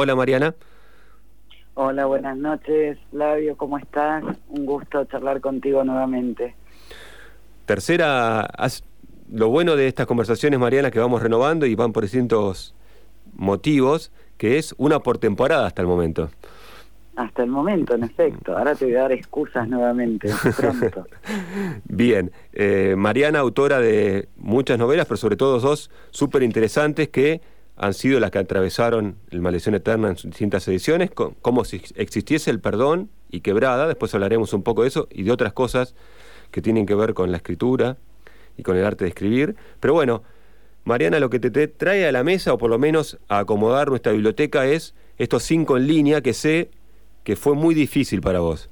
Hola Mariana. Hola, buenas noches, Flavio, ¿cómo estás? Un gusto charlar contigo nuevamente. Tercera, lo bueno de estas conversaciones, Mariana, que vamos renovando y van por distintos motivos, que es una por temporada hasta el momento. Hasta el momento, en efecto. Ahora te voy a dar excusas nuevamente, pronto. Bien, eh, Mariana, autora de muchas novelas, pero sobre todo dos súper interesantes que han sido las que atravesaron el Maldición Eterna en sus distintas ediciones, como si existiese el perdón y quebrada, después hablaremos un poco de eso y de otras cosas que tienen que ver con la escritura y con el arte de escribir. Pero bueno, Mariana, lo que te, trae a la mesa, o por lo menos a acomodar nuestra biblioteca, es estos cinco en línea que sé que fue muy difícil para vos.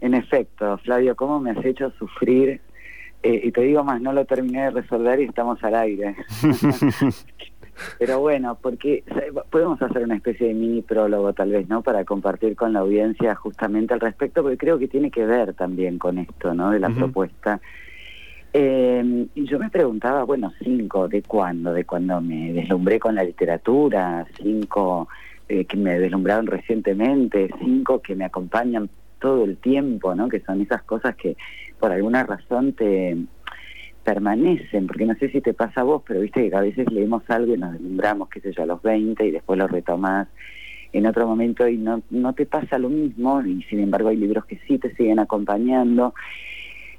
En efecto, Flavio, ¿cómo me has hecho sufrir? Eh, y te digo más, no lo terminé de resolver y estamos al aire. Pero bueno, porque podemos hacer una especie de mini prólogo tal vez, ¿no? Para compartir con la audiencia justamente al respecto, porque creo que tiene que ver también con esto, ¿no? De la propuesta. Eh, y yo me preguntaba, bueno, cinco, ¿de cuándo? ¿De cuándo me deslumbré con la literatura? Cinco eh, que me deslumbraron recientemente, cinco que me acompañan todo el tiempo, ¿no? Que son esas cosas que por alguna razón te permanecen, porque no sé si te pasa a vos, pero viste que a veces leemos algo y nos deslumbramos, qué sé yo, a los 20 y después lo retomás en otro momento y no, no te pasa lo mismo y sin embargo hay libros que sí te siguen acompañando.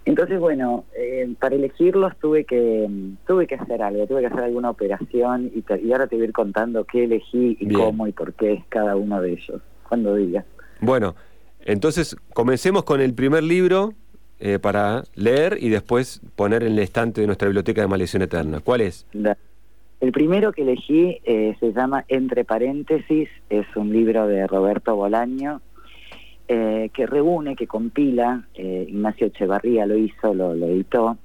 Entonces, bueno, eh, para elegirlos tuve que tuve que hacer algo, tuve que hacer alguna operación y, y ahora te voy a ir contando qué elegí y cómo y por qué es cada uno de ellos, cuando digas. Bueno, entonces comencemos con el primer libro eh, para leer y después poner en el estante de nuestra biblioteca de Maldición Eterna. ¿Cuál es? El primero que elegí eh, se llama Entre paréntesis, es un libro de Roberto Bolaño eh, que reúne, que compila, Ignacio Echevarría lo hizo, lo, editó,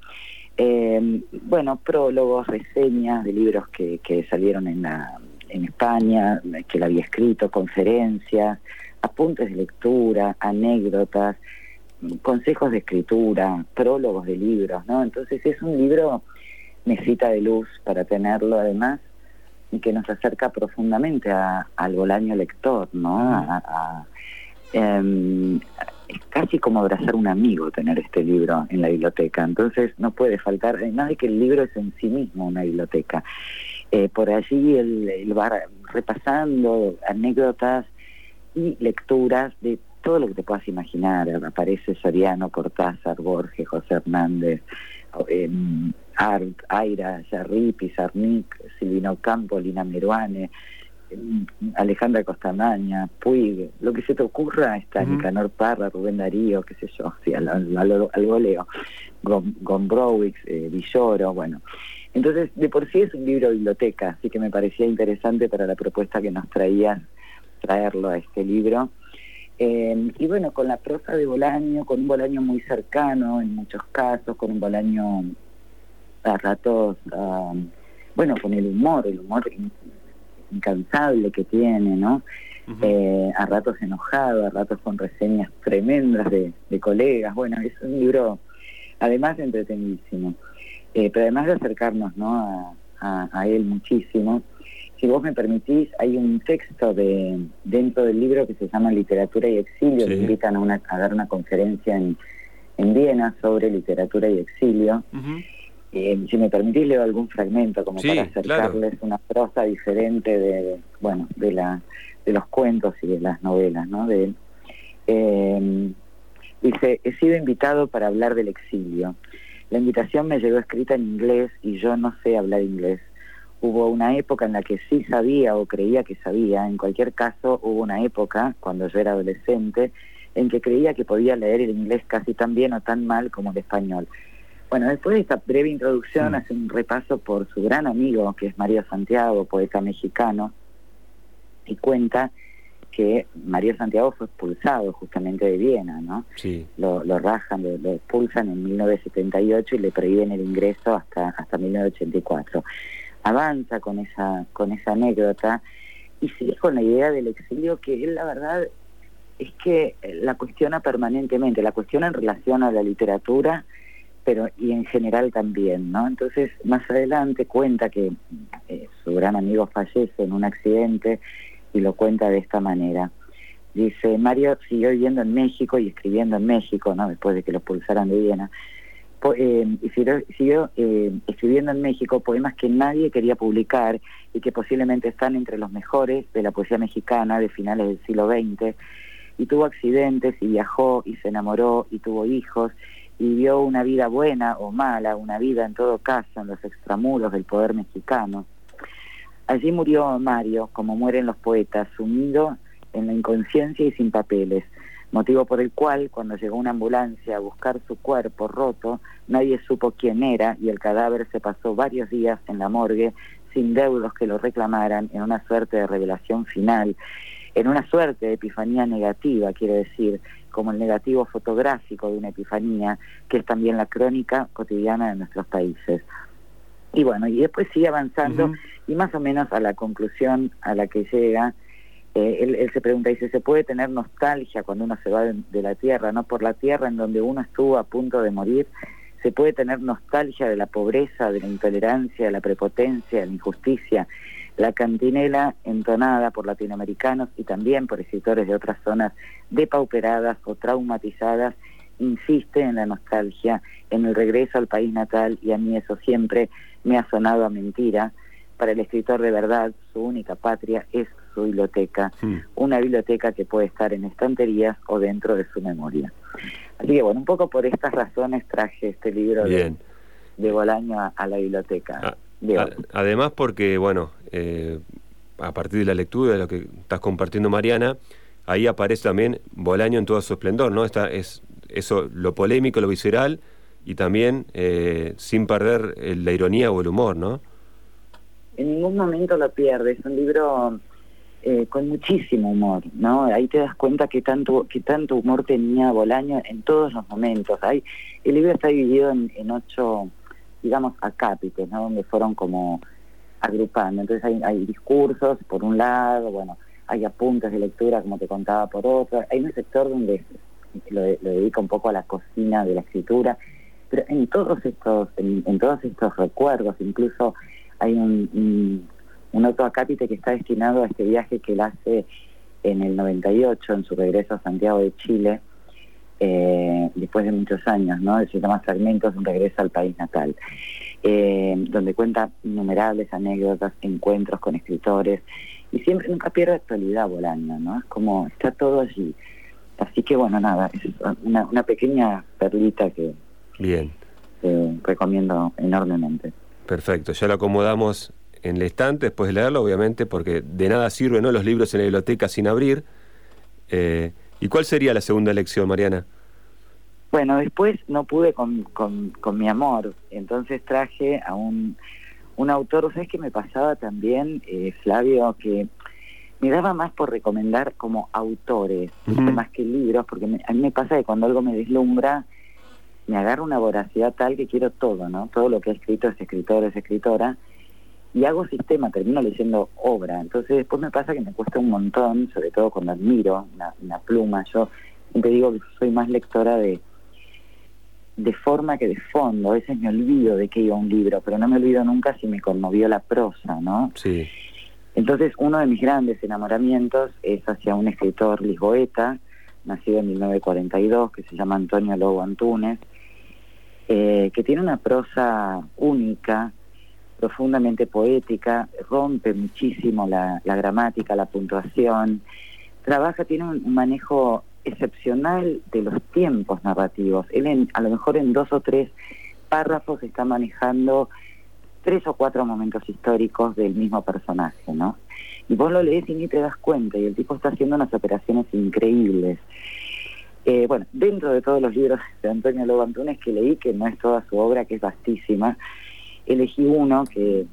bueno, prólogos, reseñas de libros que, salieron en, la, en España, que él había escrito, conferencias, apuntes de lectura, anécdotas, consejos de escritura, prólogos de libros, ¿no? Entonces es un libro necesita de luz para tenerlo además y que nos acerca profundamente al Bolaño lector, ¿no? Em, es casi como abrazar un amigo tener este libro en la biblioteca, entonces no puede faltar, además de que el libro es en sí mismo una biblioteca. Eh, por allí él va repasando anécdotas y lecturas de todo lo que te puedas imaginar. Aparece Soriano, Cortázar, Borges, José Hernández, eh, Art, Aira, Yarripi, Sarnic, Silvino Campo, Lina Meruane, em, Alejandra Costamaña, Puig, lo que se te ocurra está uh Nicanor Parra, Rubén Darío, qué sé yo, sí, al, al, goleo, Gombrowicz, eh, Villoro, bueno. Entonces, de por sí es un libro de biblioteca, así que me parecía interesante para la propuesta que nos traías traerlo a este libro. Eh, y bueno, con la prosa de Bolaño, con un Bolaño muy cercano en muchos casos, con un Bolaño a ratos, bueno, con el humor, el humor incansable que tiene, ¿no? Eh, a ratos enojado, a ratos con reseñas tremendas de, colegas. Bueno, es un libro, además entretenidísimo, eh, pero además de acercarnos ¿no? a él muchísimo, si vos me permitís, hay un texto de dentro del libro que se llama Literatura y Exilio, que invitan a, una, a dar una conferencia en, en Viena sobre literatura y exilio. Eh, si me permitís, leo algún fragmento como para acercarles una prosa diferente de, bueno, de, la, de los cuentos y de las novelas, ¿no? De eh, dice, he sido invitado para hablar del exilio. La invitación me llegó escrita en inglés y yo no sé hablar inglés hubo una época en la que sí sabía o creía que sabía, en cualquier caso hubo una época, cuando yo era adolescente, en que creía que podía leer el inglés casi tan bien o tan mal como el español. Bueno, después de esta breve introducción hace un repaso por su gran amigo, que es María Santiago, poeta mexicano, y cuenta que María Santiago fue expulsado justamente de Viena, ¿no? Sí. Lo, lo rajan, lo, lo, expulsan en 1978 y le prohíben el ingreso hasta, hasta 1984 avanza con esa, con esa anécdota y sigue con la idea del exilio que él la verdad es que la cuestiona permanentemente, la cuestiona en relación a la literatura, pero y en general también, ¿no? Entonces, más adelante cuenta que eh, su gran amigo fallece en un accidente y lo cuenta de esta manera. Dice, Mario siguió viviendo en México y escribiendo en México, ¿no? después de que lo expulsaran de Viena. Eh, y siguió, eh, escribiendo en México poemas que nadie quería publicar y que posiblemente están entre los mejores de la poesía mexicana de finales del siglo XX. Y tuvo accidentes y viajó y se enamoró y tuvo hijos y vivió una vida buena o mala, una vida en todo caso en los extramuros del poder mexicano. Allí murió Mario, como mueren los poetas, sumido en la inconsciencia y sin papeles, motivo por el cual cuando llegó una ambulancia a buscar su cuerpo roto, nadie supo quién era y el cadáver se pasó varios días en la morgue sin deudos que lo reclamaran en una suerte de revelación final, en una suerte de epifanía negativa, quiero decir, como el negativo fotográfico de una epifanía, que es también la crónica cotidiana de nuestros países. Y bueno, y después sigue avanzando y más o menos a la conclusión a la que llega, eh, él, se pregunta, dice, ¿se puede tener nostalgia cuando uno se va de, la tierra, no por la tierra en donde uno estuvo a punto de morir? ¿Se puede tener nostalgia de la pobreza, de la intolerancia, de la prepotencia, de la injusticia? La cantinela entonada por latinoamericanos y también por escritores de otras zonas depauperadas o traumatizadas insiste en la nostalgia, en el regreso al país natal y a mí eso siempre me ha sonado a mentira. Para el escritor de verdad, su única patria es su biblioteca, una biblioteca que puede estar en estanterías o dentro de su memoria. Así que bueno, un poco por estas razones traje este libro de, Bolaño a, la biblioteca. Ah, además porque, bueno, eh, a partir de la lectura de lo que estás compartiendo Mariana, ahí aparece también Bolaño en todo su esplendor, ¿no? Está, es eso, lo polémico, lo visceral y también eh, sin perder la ironía o el humor, ¿no? En ningún momento lo pierde, es un libro eh, con muchísimo humor, ¿no? Ahí te das cuenta que tanto, que tanto humor tenía Bolaño en todos los momentos. Hay, el libro está dividido en, en ocho, digamos, acápites, ¿no? Donde fueron como agrupando. Entonces hay, hay discursos por un lado, bueno, hay apuntes de lectura, como te contaba, por otro. Hay un sector donde lo, lo dedica un poco a la cocina de la escritura, pero en todos estos, en, todos estos recuerdos, incluso hay un un otro acápite que está destinado a este viaje que él hace en el 98, en su regreso a Santiago de Chile, eh, después de muchos años, ¿no? Se llama Fragmentos, un regreso al país natal, eh, donde cuenta innumerables anécdotas, encuentros con escritores, y siempre nunca pierde actualidad volando, ¿no? Es como, está todo allí. Así que bueno, nada, es una, una pequeña perlita que, Bien. recomiendo enormemente. Perfecto, ya lo acomodamos en el estante después de leerlo, obviamente, porque de nada sirven ¿no? los libros en la biblioteca sin abrir. Eh, ¿Y cuál sería la segunda lección, Mariana? Bueno, después no pude con, con, mi amor, entonces traje a un, un autor, ¿sabes qué me pasaba también, eh, Flavio? Que me daba más por recomendar como autores, más que libros, porque a mí me pasa que cuando algo me deslumbra, me agarra una voracidad tal que quiero todo, ¿no? Todo lo que ha escrito ese escritor, esa escritora, y hago sistema, termino leyendo obra. Entonces después me pasa que me cuesta un montón, sobre todo cuando admiro una, pluma. Yo siempre digo que soy más lectora de, de forma que de fondo. A veces me olvido de que iba un libro, pero no me olvido nunca si me conmovió la prosa, ¿no? Sí. Entonces uno de mis grandes enamoramientos es hacia un escritor lisboeta, nacido en 1942, que se llama Antonio Lobo Antunes, eh, que tiene una prosa única, profundamente poética, rompe muchísimo la, gramática, la puntuación, trabaja, tiene un, manejo excepcional de los tiempos narrativos. Él a lo mejor en dos o tres párrafos está manejando tres o cuatro momentos históricos del mismo personaje, ¿no? Y vos lo lees y ni te das cuenta, y el tipo está haciendo unas operaciones increíbles. Eh, bueno, dentro de todos los libros de Antonio Lobo Antunes que leí, que no es toda su obra, que es vastísima, elegí uno que,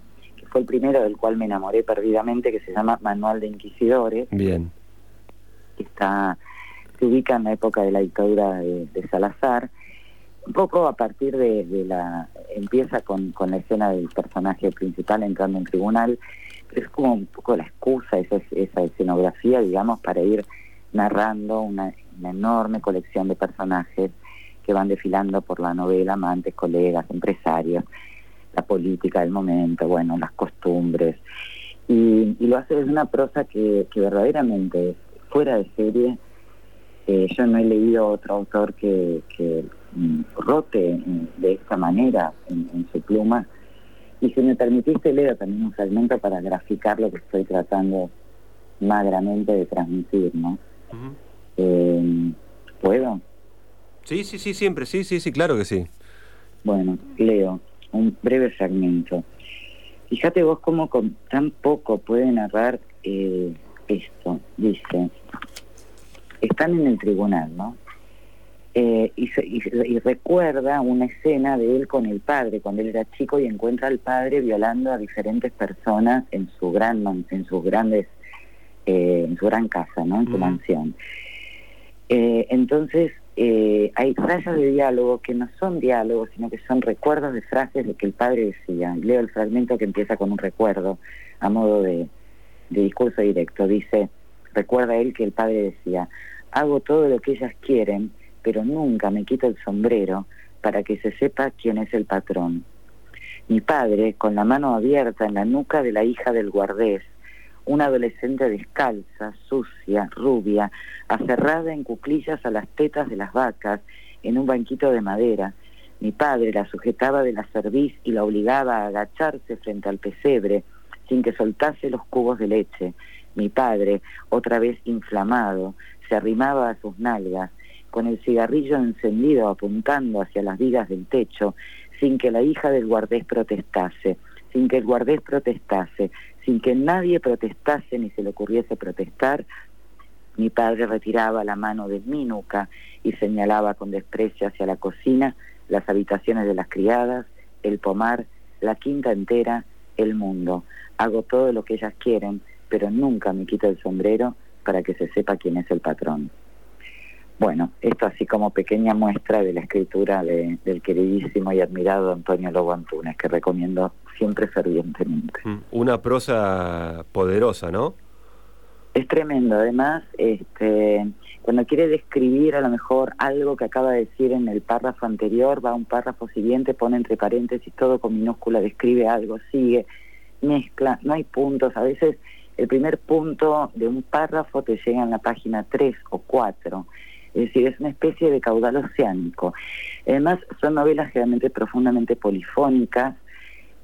fue el primero del cual me enamoré perdidamente, que se llama Manual de Inquisidores. Bien. está, se ubica en la época de la dictadura de, Salazar. Un poco a partir de, la... empieza con, con la escena del personaje principal entrando en tribunal, pero es como un poco la excusa, esa, esa escenografía, digamos, para ir narrando una, una enorme colección de personajes que van desfilando por la novela, amantes, colegas, empresarios, la política del momento, bueno, las costumbres. Y, lo hace desde una prosa que, verdaderamente fuera de serie. Eh, yo no he leído otro autor que, mm, rote de esta manera en, su pluma. Y si me permitiste, leo también un fragmento para graficar lo que estoy tratando magramente de transmitir, ¿no? Eh, ¿Puedo? Sí, sí, sí, siempre, sí, sí, sí, claro que sí. Bueno, leo un breve fragmento. Fíjate vos cómo con tan poco puede narrar eh, esto. Dice, están en el tribunal, ¿no? Eh, y, y, recuerda una escena de él con el padre, cuando él era chico y encuentra al padre violando a diferentes personas en su gran, en sus grandes, eh, en su gran casa, ¿no? En su mansión. entonces eh, hay rayas de diálogo que no son diálogos, sino que son recuerdos de frases de que el padre decía. Leo el fragmento que empieza con un recuerdo a modo de, discurso directo. Dice, recuerda él que el padre decía, hago todo lo que ellas quieren, pero nunca me quito el sombrero para que se sepa quién es el patrón. Mi padre, con la mano abierta en la nuca de la hija del guardés, una adolescente descalza, sucia, rubia, aferrada en cuclillas a las tetas de las vacas en un banquito de madera. Mi padre la sujetaba de la cerviz y la obligaba a agacharse frente al pesebre sin que soltase los cubos de leche. Mi padre, otra vez inflamado, se arrimaba a sus nalgas, con el cigarrillo encendido apuntando hacia las vigas del techo, sin que la hija del guardés protestase, sin que el guardés protestase, sin que nadie protestase ni se le ocurriese protestar, mi padre retiraba la mano de mi nuca y señalaba con desprecio hacia la cocina, las habitaciones de las criadas, el pomar, la quinta entera, el mundo. Hago todo lo que ellas quieren, pero nunca me quito el sombrero para que se sepa quién es el patrón. Bueno, esto así como pequeña muestra de la escritura del queridísimo y admirado Antonio Lobo Antunes, que recomiendo siempre fervientemente. Mm, una prosa poderosa, ¿no? Es tremendo, además, este, cuando quiere describir a lo mejor algo que acaba de decir en el párrafo anterior, va a un párrafo siguiente, pone entre paréntesis todo con minúscula, describe algo, sigue, mezcla, no hay puntos, a veces el primer punto de un párrafo te llega en la página 3 o 4 es decir, es una especie de caudal oceánico. Además, son novelas realmente profundamente polifónicas,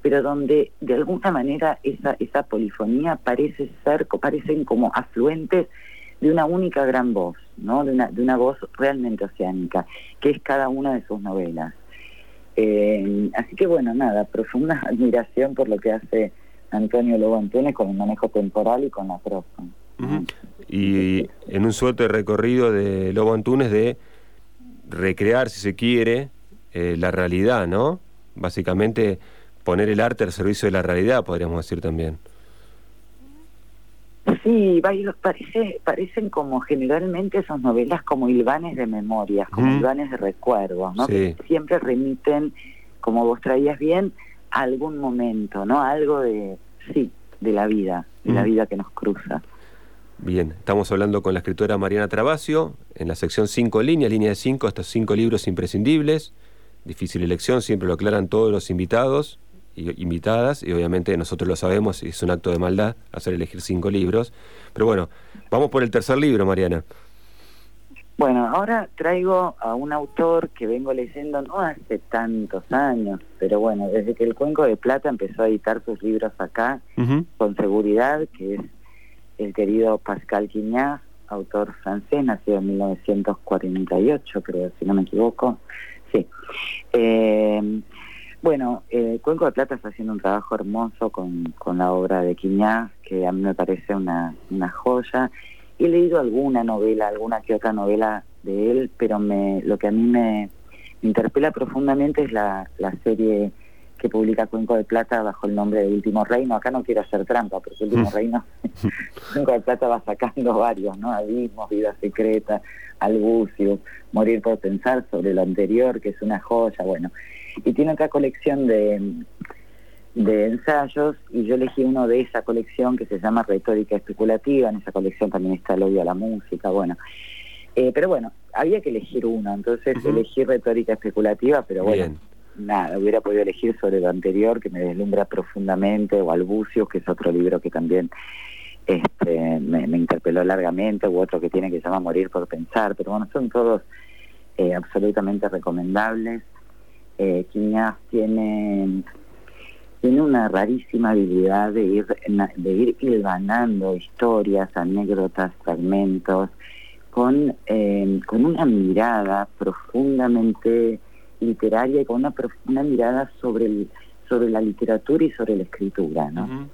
pero donde de alguna manera esa, esa polifonía parece ser, parecen como afluentes de una única gran voz, ¿no? de, una, de una voz realmente oceánica, que es cada una de sus novelas. Eh, así que bueno, nada, profunda admiración por lo que hace Antonio Lobo Antunes con el manejo temporal y con la prosa. Y en un suerte recorrido de Lobo Antunes de recrear, si se quiere, eh, la realidad, ¿no? Básicamente poner el arte al servicio de la realidad, podríamos decir también. Sí, parece, parecen como generalmente esas novelas como hilvanes de memorias, como hilvanes de recuerdos, ¿no? Que siempre remiten, como vos traías bien, a algún momento, ¿no? Algo de, sí, de la vida, de la vida que nos cruza. Bien, estamos hablando con la escritora Mariana Travasio en la sección 5 líneas, línea de 5, estos cinco libros imprescindibles. Difícil elección, siempre lo aclaran todos los invitados invitadas, y obviamente nosotros lo sabemos y es un acto de maldad hacer elegir cinco libros. Pero bueno, vamos por el tercer libro, Mariana. Bueno, ahora traigo a un autor que vengo leyendo no hace tantos años, pero bueno, desde que el Cuenco de Plata empezó a editar sus libros acá, con seguridad, que es el querido Pascal Quignaz, autor francés, nacido en 1948, creo, si no me equivoco. Sí. Eh, bueno, eh, Cuenco de Plata está haciendo un trabajo hermoso con, con la obra de Quiñaz, que a mí me parece una, una joya. He leído alguna novela, alguna que otra novela de él, pero me, lo que a mí me, me interpela profundamente es la, la serie que publica Cuenco de Plata bajo el nombre de Último Reino. Acá no quiero hacer trampa, porque Último mm. Reino, Cuenco de Plata va sacando varios, ¿no? Abismos, Vida Secreta, Albucio, Morir por Pensar sobre lo anterior, que es una joya, bueno. Y tiene otra colección de, de ensayos, y yo elegí uno de esa colección que se llama Retórica Especulativa, en esa colección también está el odio a la música, bueno. Eh, pero bueno, había que elegir uno, entonces elegí Retórica Especulativa, pero bueno. nada, hubiera podido elegir sobre lo anterior que me deslumbra profundamente, o Albucios, que es otro libro que también este, me, interpeló largamente, u otro que tiene que se llama Morir por Pensar, pero bueno, son todos eh, absolutamente recomendables. Eh, Quiñas tiene, tiene una rarísima habilidad de ir, de ir hilvanando historias, anécdotas, fragmentos, con, eh, con una mirada profundamente literaria y con una, una mirada sobre, el, sobre la literatura y sobre la escritura, ¿no?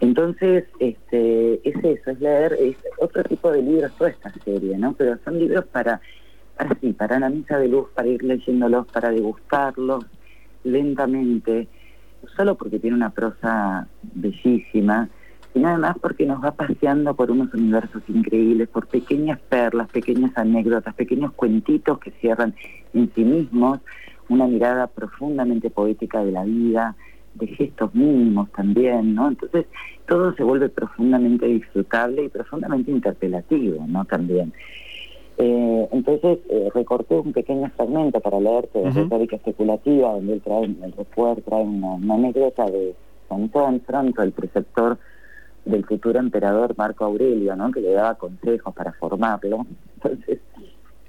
Entonces, este, es eso, es leer es otro tipo de libros, toda esta serie, ¿no? Pero son libros para, para sí, para la misa de luz, para ir leyéndolos, para degustarlos lentamente, solo porque tiene una prosa bellísima, sino además porque nos va paseando por unos universos increíbles, por pequeñas perlas, pequeñas anécdotas, pequeños cuentitos que cierran en sí mismos una mirada profundamente poética de la vida, de gestos mínimos también, ¿no? Entonces todo se vuelve profundamente disfrutable y profundamente interpelativo, ¿no? También. Eh, entonces eh, recorté un pequeño fragmento para leerte de retórica especulativa, donde él trae, el recuerdo trae una, anécdota de San Pronto, el preceptor del futuro emperador Marco Aurelio, ¿no? Que le daba consejos para formarlo. Entonces,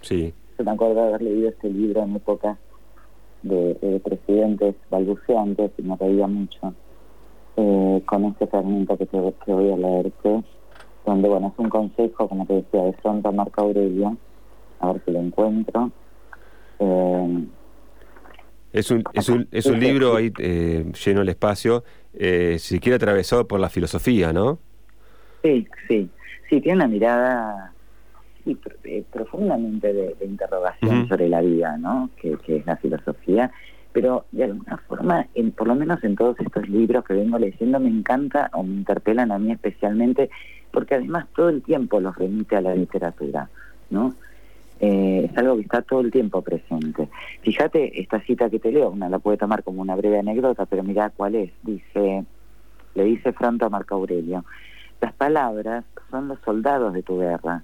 sí. se me acuerdo de haber leído este libro en época de, presidentes balbuceantes y me reía mucho eh, con este fragmento que, te, voy a leerte, donde, bueno, es un consejo, como te decía, de Fronto Marco Aurelio, a ver si lo encuentro. Eh, es un, es un, es un libro ahí eh, lleno el espacio, eh, siquiera atravesado por la filosofía, ¿no? Sí, sí. Sí, tiene una mirada sí, eh, profundamente de, interrogación sobre la vida, ¿no? Que, es la filosofía, pero de alguna forma, en, por lo menos en todos estos libros que vengo leyendo, me encanta o me interpelan a mí especialmente, porque además todo el tiempo los remite a la literatura, ¿no? Eh, es algo que está todo el tiempo presente. Fíjate, esta cita que te leo, una la puede tomar como una breve anécdota, pero mira cuál es. Dice, le dice Franto a Marco Aurelio, las palabras son los soldados de tu guerra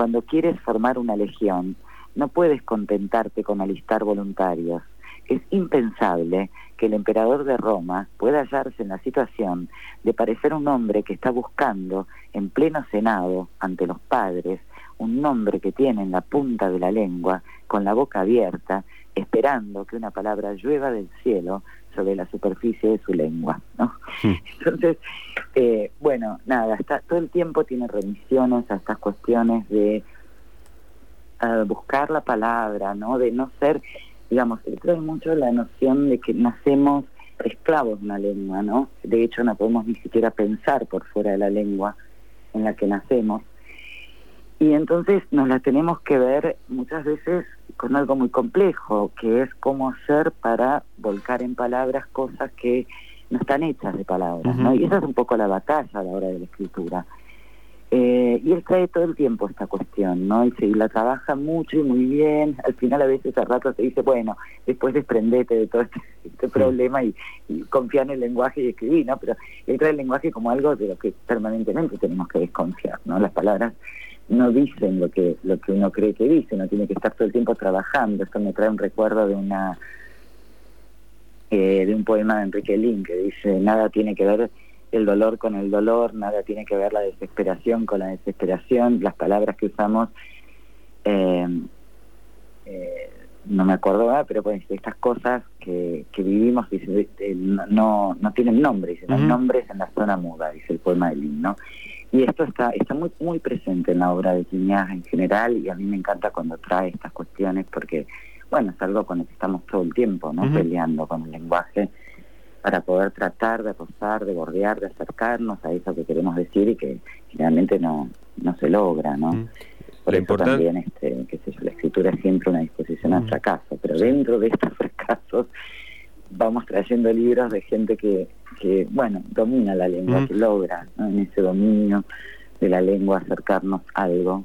cuando quieres formar una legión, no puedes contentarte con alistar voluntarios. Es impensable que el emperador de Roma pueda hallarse en la situación de parecer un hombre que está buscando en pleno senado ante los padres un nombre que tiene en la punta de la lengua, con la boca abierta, esperando que una palabra llueva del cielo sobre la superficie de su lengua. ¿no? Entonces, eh, bueno, nada, está, todo el tiempo tiene remisiones a estas cuestiones de buscar la palabra, ¿no? De no ser, digamos, trae mucho la noción de que nacemos esclavos de una lengua, ¿no? De hecho, no podemos ni siquiera pensar por fuera de la lengua en la que nacemos. Y entonces nos la tenemos que ver muchas veces con algo muy complejo, que es cómo hacer para volcar en palabras cosas que no están hechas de palabras, ¿no? Y esa es un poco la batalla a la hora de la escritura. Eh, y él trae todo el tiempo esta cuestión, ¿no? Y, se, la trabaja mucho y muy bien. Al final a veces a rato se dice, bueno, después desprendete de todo este, este problema y, confía en el lenguaje y escribí, ¿no? Pero él trae el lenguaje como algo de lo que permanentemente tenemos que desconfiar, ¿no? Las palabras no dicen lo que lo que uno cree que dicen, no tiene que estar todo el tiempo trabajando. Esto me trae un recuerdo de una eh, de un poema de Enrique Lin que dice nada tiene que ver el dolor con el dolor, nada tiene que ver la desesperación con la desesperación, las palabras que usamos eh, eh, no me acuerdo, pero pues estas cosas que, que vivimos no, no tienen nombre, dicen nombres en la zona muda, dice el poema de Lin, ¿no? Y esto está, está muy, muy presente en la obra de Quiñas en general y a mí me encanta cuando trae estas cuestiones porque, bueno, es algo con lo que estamos todo el tiempo, ¿no? Peleando con el lenguaje para poder tratar de rozar, de bordear, de acercarnos a eso que queremos decir y que generalmente no, no se logra, ¿no? Por eso también, este, qué sé yo, la escritura es siempre una disposición al fracaso, pero dentro de estos fracasos vamos trayendo libros de gente que, que bueno, domina la lengua, que logra en ese dominio de la lengua acercarnos algo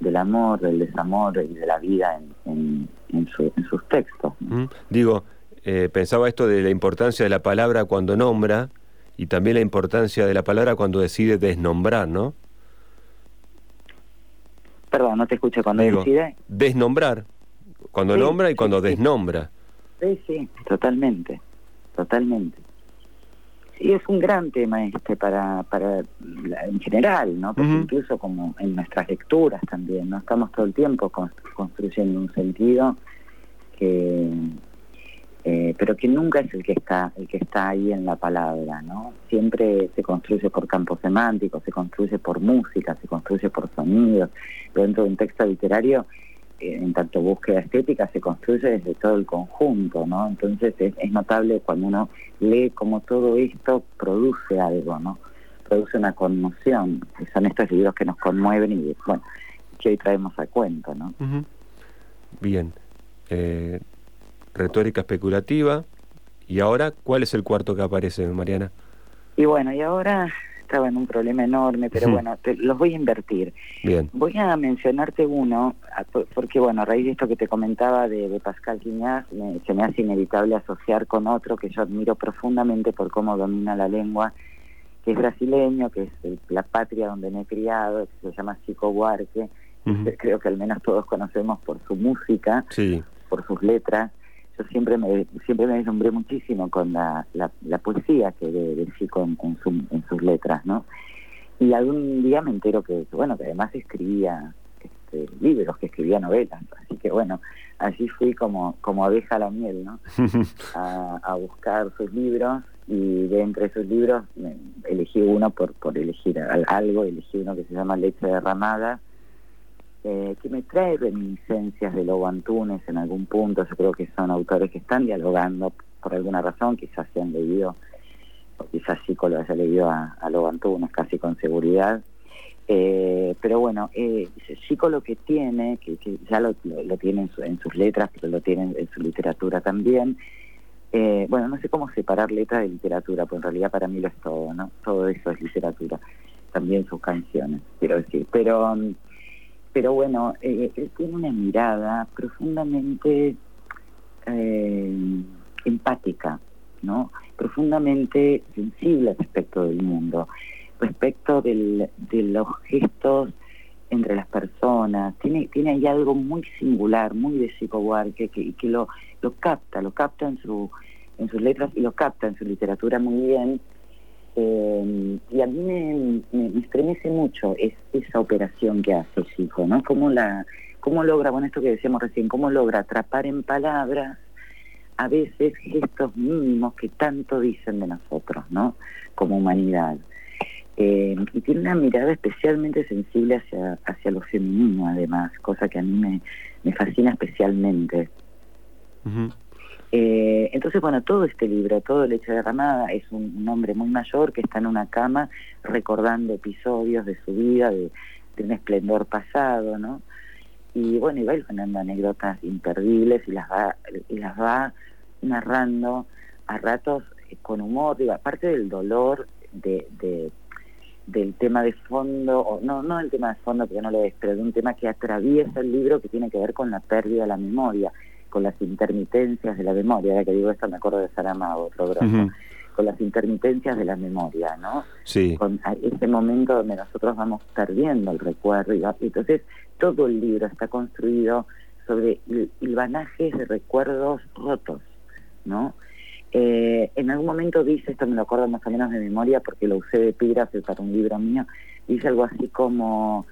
del amor, del desamor y de la vida en, en, sus textos. Digo, eh, pensaba esto de la importancia de la palabra cuando nombra y también la importancia de la palabra cuando decide desnombrar, ¿no? Perdón, no te escucho cuando decide. Desnombrar, cuando nombra y cuando desnombra. Sí, sí, totalmente, totalmente. Sí, es un gran tema este para, para en general, ¿no? Porque incluso como en nuestras lecturas también, ¿no? Estamos todo el tiempo construyendo un sentido que eh, pero que nunca es el que está el que está ahí en la palabra no siempre se construye por campos semánticos se construye por música se construye por sonidos. Dentro de un texto literario eh, en tanto búsqueda estética se construye desde todo el conjunto no entonces es, notable cuando uno lee cómo todo esto produce algo no produce una conmoción. Que son estos libros que nos conmueven y bueno que hoy traemos a cuento no bien. Eh, retórica especulativa. ¿Y ahora cuál es el cuarto que aparece, Mariana? Y bueno, y ahora estaba en un problema enorme, pero bueno, los voy a invertir. Bien. Voy a mencionarte uno, porque bueno, a raíz de esto que te comentaba de, Pascal Quiñaz, se me hace inevitable asociar con otro que yo admiro profundamente por cómo domina la lengua, que es brasileño, que es la patria donde me he criado, que se llama Chico Buarque, creo que al menos todos conocemos por su música, por sus letras yo siempre me siempre me deslumbré muchísimo con la, la, poesía que de, de Chico en, en, sus letras, ¿no? Y algún día me entero que, bueno, que además escribía este, libros, que escribía novelas, así que bueno, allí fui como, como abeja a la miel, ¿no? a, a buscar sus libros y de entre sus libros elegí uno por, por elegir algo, elegí uno que se llama Leche derramada, eh, que me trae reminiscencias de Lobo Antunes en algún punto. Yo creo que son autores que están dialogando por alguna razón, quizás se han leído, o quizás Chico lo haya leído a, a Lobo Antunes casi con seguridad. Eh, pero bueno, eh, Chico lo que tiene, que, ya lo, lo, tiene en, sus letras, pero lo tiene en su literatura también. Eh, bueno, no sé cómo separar letras de literatura, pues en realidad para mí lo es todo, ¿no? Todo eso es literatura, también sus canciones, quiero decir. Pero pero bueno, eh, él tiene una mirada profundamente eh, empática, ¿no? Profundamente sensible respecto del mundo, respecto del, de los gestos entre las personas. Tiene, tiene ahí algo muy singular, muy de Chico que, que lo, lo capta, lo capta en, su, en sus letras y lo capta en su literatura muy bien eh, y a mí me, estremece mucho es, esa operación que hace hijo, ¿no? Cómo, la, cómo logra, bueno, esto que decíamos recién, cómo logra atrapar en palabras a veces gestos mínimos que tanto dicen de nosotros, ¿no? Como humanidad. Eh, y tiene una mirada especialmente sensible hacia, hacia lo femenino, además, cosa que a mí me, me fascina especialmente. Eh, entonces, bueno, todo este libro, todo el hecho de Ramada, es un, hombre muy mayor que está en una cama recordando episodios de su vida, de, un esplendor pasado, ¿no? Y bueno, y va ganando anécdotas imperdibles y las va, y las va narrando a ratos con humor, digo, aparte del dolor de, de del tema de fondo, o no, no el tema de fondo porque no lo es, pero de un tema que atraviesa el libro que tiene que ver con la pérdida de la memoria con las intermitencias de la memoria, ahora que digo esto me acuerdo de Saramago, otro grosso, con las intermitencias de la memoria, ¿no? Sí. Con ese momento donde nosotros vamos perdiendo el recuerdo, y entonces todo el libro está construido sobre hilvanajes de recuerdos rotos, ¿no? Eh, en algún momento dice, esto me lo acuerdo más o menos de memoria porque lo usé de epígrafe para un libro mío, dice algo así como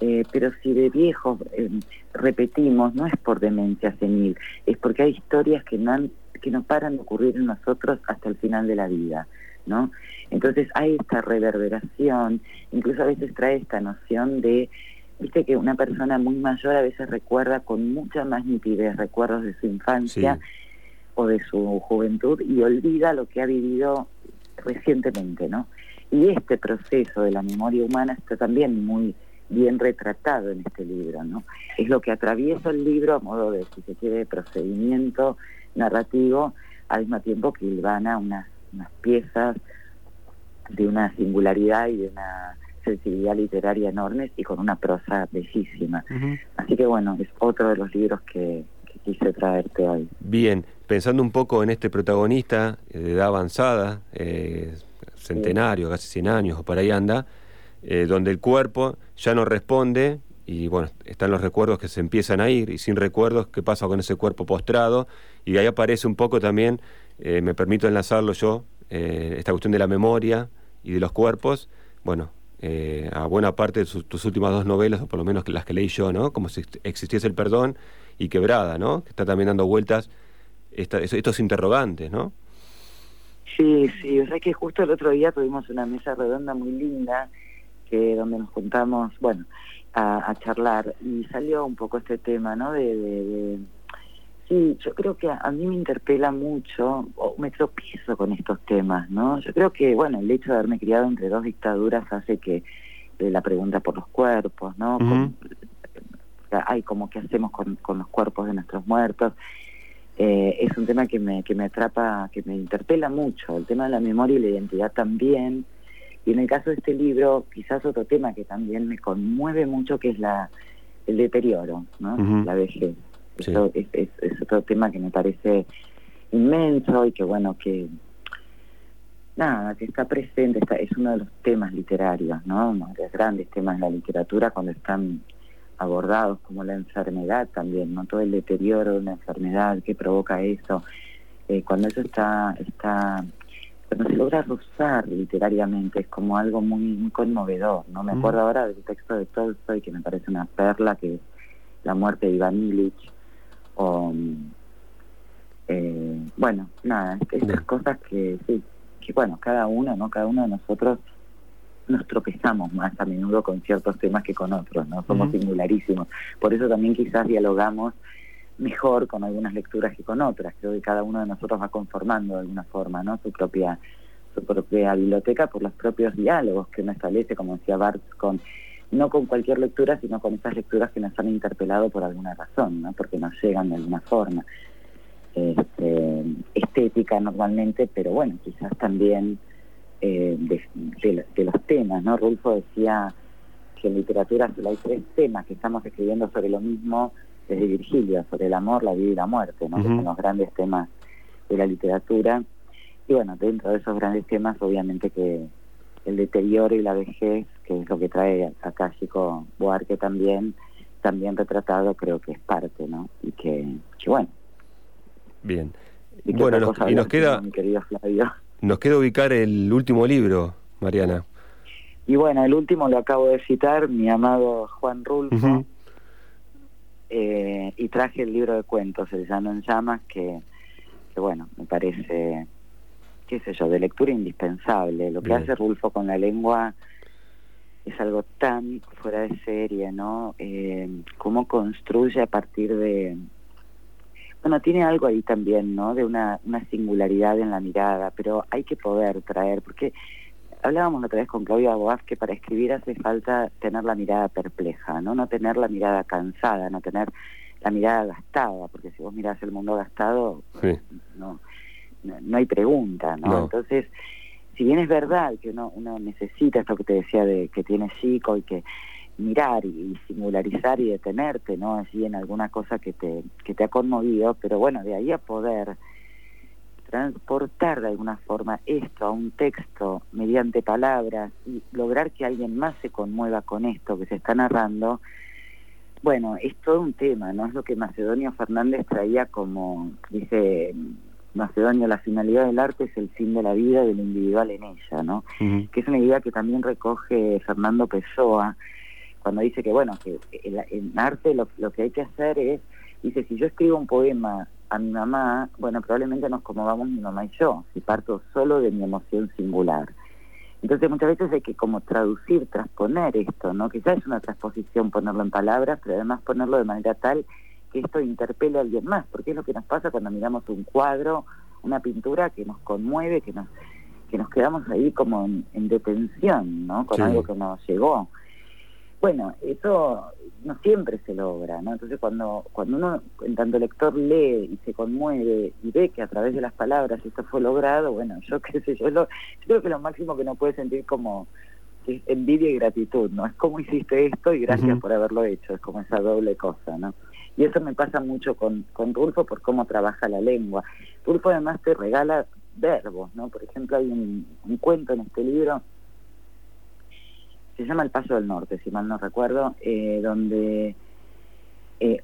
eh, pero si de viejos eh, repetimos, no es por demencia senil, es porque hay historias que no, que no paran de ocurrir en nosotros hasta el final de la vida, ¿no? Entonces hay esta reverberación, incluso a veces trae esta noción de, viste que una persona muy mayor a veces recuerda con mucha más nitidez recuerdos de su infancia o de su juventud y olvida lo que ha vivido recientemente, ¿no? Y este proceso de la memoria humana está también muy bien retratado en este libro, ¿no? Es lo que atraviesa el libro a modo de, si se quiere, procedimiento narrativo, al mismo tiempo que ilvana unas, unas piezas de una singularidad y de una sensibilidad literaria enormes y con una prosa bellísima. Así que bueno, es otro de los libros que, quise traerte hoy. Bien, pensando un poco en este protagonista de edad avanzada, eh, centenario, casi 100 años o por ahí anda, eh, donde el cuerpo ya no responde y bueno, están los recuerdos que se empiezan a ir y sin recuerdos, ¿qué pasa con ese cuerpo postrado? Y ahí aparece un poco también, eh, me permito enlazarlo yo, eh, esta cuestión de la memoria y de los cuerpos, bueno, eh, a buena parte de tus últimas dos novelas, o por lo menos las que leí yo, ¿no? Como si existiese el perdón y quebrada, ¿no? Que está también dando vueltas estos interrogantes, ¿no? Sí, sí, o sea que justo el otro día tuvimos una mesa redonda muy linda, que donde nos juntamos, bueno, a, charlar y salió un poco este tema, ¿no? De, sí, yo creo que a, mí me interpela mucho, o me tropiezo con estos temas, ¿no? Yo creo que, bueno, el hecho de haberme criado entre dos dictaduras hace que eh, la pregunta por los cuerpos, ¿no? hay como qué hacemos con, con los cuerpos de nuestros muertos. Eh, es un tema que me, que me atrapa, que me interpela mucho. El tema de la memoria y la identidad también. Y en el caso de este libro, quizás otro tema que también me conmueve mucho, que es la el deterioro, ¿no? La vejez. Eso es, otro tema que me parece inmenso y que, bueno, que nada, que está presente, está, es uno de los temas literarios, ¿no? Uno de los grandes temas de la literatura cuando están abordados, como la enfermedad también, ¿no? Todo el deterioro de una enfermedad, que provoca eso. Eh, cuando eso está, está cuando se logra rozar literariamente es como algo muy, conmovedor, ¿no? Me acuerdo ahora del texto de Tolstoy que me parece una perla, que es La muerte de Iván Illich, o, eh, bueno, nada, estas cosas que, sí, que bueno, cada uno, ¿no? Cada uno de nosotros nos tropezamos más a menudo con ciertos temas que con otros, ¿no? Somos singularísimos. Por eso también quizás dialogamos mejor con algunas lecturas que con otras. Creo que cada uno de nosotros va conformando de alguna forma ¿no? su propia su propia biblioteca por los propios diálogos que uno establece, como decía Bart, con no con cualquier lectura, sino con esas lecturas que nos han interpelado por alguna razón, ¿no? porque nos llegan de alguna forma. Este, estética normalmente, pero bueno, quizás también eh, de, los temas, ¿no? Rulfo decía que en literatura solo hay tres temas que estamos escribiendo sobre lo mismo de Virgilio, sobre el amor, la vida y la muerte, ¿no? que son los grandes temas de la literatura. Y bueno, dentro de esos grandes temas, obviamente que el deterioro y la vejez, que es lo que trae acá Chico Buarque también, también retratado creo que es parte, ¿no? Y que, bueno. Bien. bueno, y nos queda... Nos queda ubicar el último libro, Mariana. Y bueno, el último lo acabo de citar, mi amado Juan Rulfo. Eh, y traje el libro de cuentos, El llano en llamas, que, bueno, me parece, qué sé yo, de lectura indispensable. Lo que hace Rulfo con la lengua es algo tan fuera de serie, ¿no? Eh, cómo construye a partir de... Bueno, tiene algo ahí también, ¿no? De una, una singularidad en la mirada, pero hay que poder traer, porque hablábamos otra vez con Claudia Boaz que para escribir hace falta tener la mirada perpleja, ¿no? No tener la mirada cansada, no tener la mirada gastada, porque si vos mirás el mundo gastado, no, no, hay pregunta, ¿no? Entonces, si bien es verdad que uno, uno necesita esto que te decía de que tiene chico y que mirar y, singularizar y detenerte, ¿no? Así en alguna cosa que te, que te ha conmovido, pero bueno, de ahí a poder transportar de alguna forma esto a un texto mediante palabras y lograr que alguien más se conmueva con esto que se está narrando, bueno, es todo un tema, ¿no? Es lo que Macedonio Fernández traía como, dice Macedonio, la finalidad del arte es el fin de la vida del individual en ella, ¿no? Que es una idea que también recoge Fernando Pessoa cuando dice que, bueno, que en arte lo, lo que hay que hacer es, dice, si yo escribo un poema a mi mamá, bueno, probablemente nos conmovamos mi mamá y yo, si parto solo de mi emoción singular. Entonces muchas veces hay que como traducir, transponer esto, ¿no? Quizás es una transposición ponerlo en palabras, pero además ponerlo de manera tal que esto interpele a alguien más, porque es lo que nos pasa cuando miramos un cuadro, una pintura que nos conmueve, que nos que nos quedamos ahí como en, detención, ¿no? Con algo que nos llegó. Bueno, eso no siempre se logra, ¿no? Entonces cuando, cuando uno, en tanto lector, lee y se conmueve y ve que a través de las palabras esto fue logrado, bueno, yo qué sé, yo, lo, yo creo que lo máximo que uno puede sentir como es envidia y gratitud, ¿no? Es como hiciste esto y gracias por haberlo hecho, es como esa doble cosa, ¿no? Y eso me pasa mucho con, con Rulfo por cómo trabaja la lengua. Rulfo además te regala verbos, ¿no? Por ejemplo, hay un, un cuento en este libro se llama El Paso del Norte, si mal no recuerdo, eh, donde eh,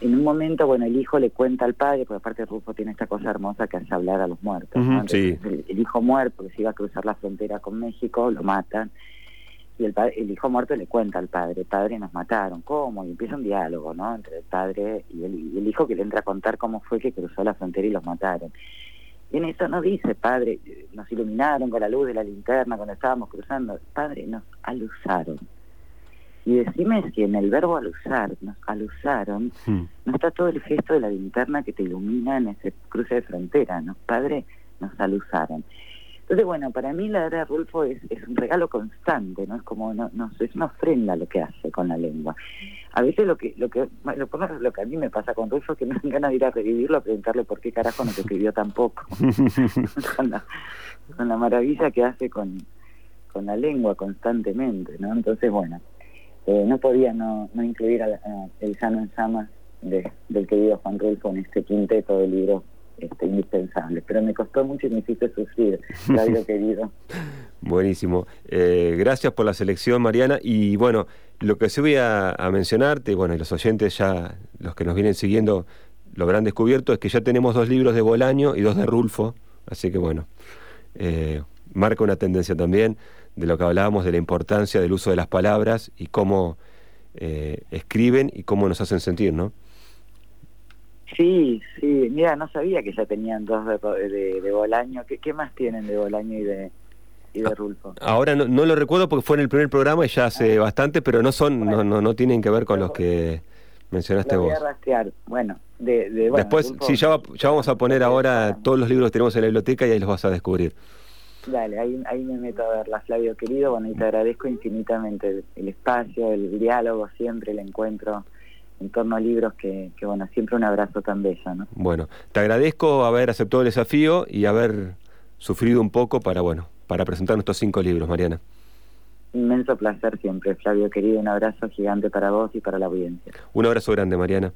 en un momento, bueno, el hijo le cuenta al padre, porque aparte Rufo tiene esta cosa hermosa que hace hablar a los muertos. el, hijo muerto, que se iba a cruzar la frontera con México, lo matan. Y el, el hijo muerto le cuenta al padre, padre, nos mataron, ¿cómo? Y empieza un diálogo, ¿no? Entre el padre y el, y el hijo que le entra a contar cómo fue que cruzó la frontera y los mataron. Y en eso no dice, padre, nos iluminaron con la luz de la linterna cuando estábamos cruzando. Padre, nos alusaron. Y decime si en el verbo alusar, nos alusaron, no está todo el gesto de la linterna que te ilumina en ese cruce de frontera, ¿no? Padre, nos alusaron. Entonces, bueno, para mí la de Rulfo es, es un regalo constante, ¿no? Es como, no, no, es una ofrenda lo que hace con la lengua. A veces lo que, lo que, lo, que a mí me pasa con Rulfo es que me dan ganas de ir a revivirlo, a preguntarle por qué carajo no se escribió tampoco. con, la, con la maravilla que hace con, con la lengua constantemente, ¿no? Entonces, bueno, eh, no podía no, no incluir a, el Sano en Sama de, del querido Juan Rulfo en este quinteto de libros este, indispensable. Pero me costó mucho y me hiciste sufrir, Claudio querido. Buenísimo. Eh, gracias por la selección, Mariana. Y bueno, lo que sí voy a, mencionarte, bueno, y los oyentes ya, los que nos vienen siguiendo, lo habrán descubierto, es que ya tenemos dos libros de Bolaño y dos de Rulfo. Así que bueno, eh, marca una tendencia también de lo que hablábamos de la importancia del uso de las palabras y cómo eh, escriben y cómo nos hacen sentir, ¿no? Sí, sí, mira, no sabía que ya tenían dos de, de, Bolaño. ¿Qué, más tienen de Bolaño y de, y de Rulfo? Ahora no, lo recuerdo porque fue en el primer programa y ya hace ah. bastante, pero no son, no, no, no tienen que ver con los que mencionaste voy vos. A rastrear. Bueno, de, Después, sí, ya, ya vamos a poner ahora todos los libros que tenemos en la biblioteca y ahí los vas a descubrir. Dale, ahí, ahí me meto a verla, Flavio querido. Bueno, y te agradezco infinitamente el espacio, el diálogo, siempre el encuentro en torno a libros que, que, bueno, siempre un abrazo tan bello, ¿no? Bueno, te agradezco haber aceptado el desafío y haber sufrido un poco para, bueno, para presentar nuestros cinco libros, Mariana. Inmenso placer siempre, Flavio querido, un abrazo gigante para vos y para la audiencia. Un abrazo grande, Mariana.